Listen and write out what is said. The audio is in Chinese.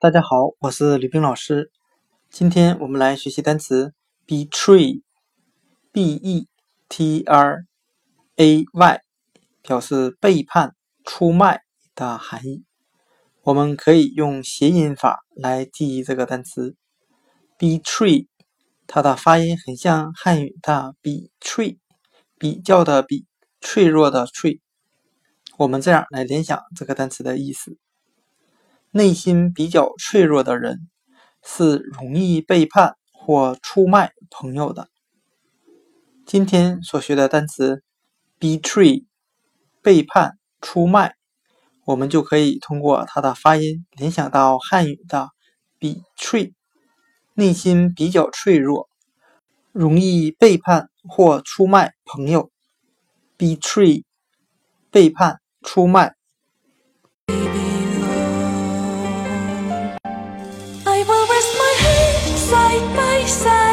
大家好，我是吕冰老师。今天我们来学习单词 betray，b e t r a y，表示背叛、出卖的含义。我们可以用谐音法来记忆这个单词 betray，它的发音很像汉语的比脆，比较的比，脆弱的脆。我们这样来联想这个单词的意思。内心比较脆弱的人是容易背叛或出卖朋友的。今天所学的单词 betray 背叛、出卖，我们就可以通过它的发音联想到汉语的比脆，内心比较脆弱，容易背叛或出卖朋友。betray 背叛、出卖。I will rest my head side by side.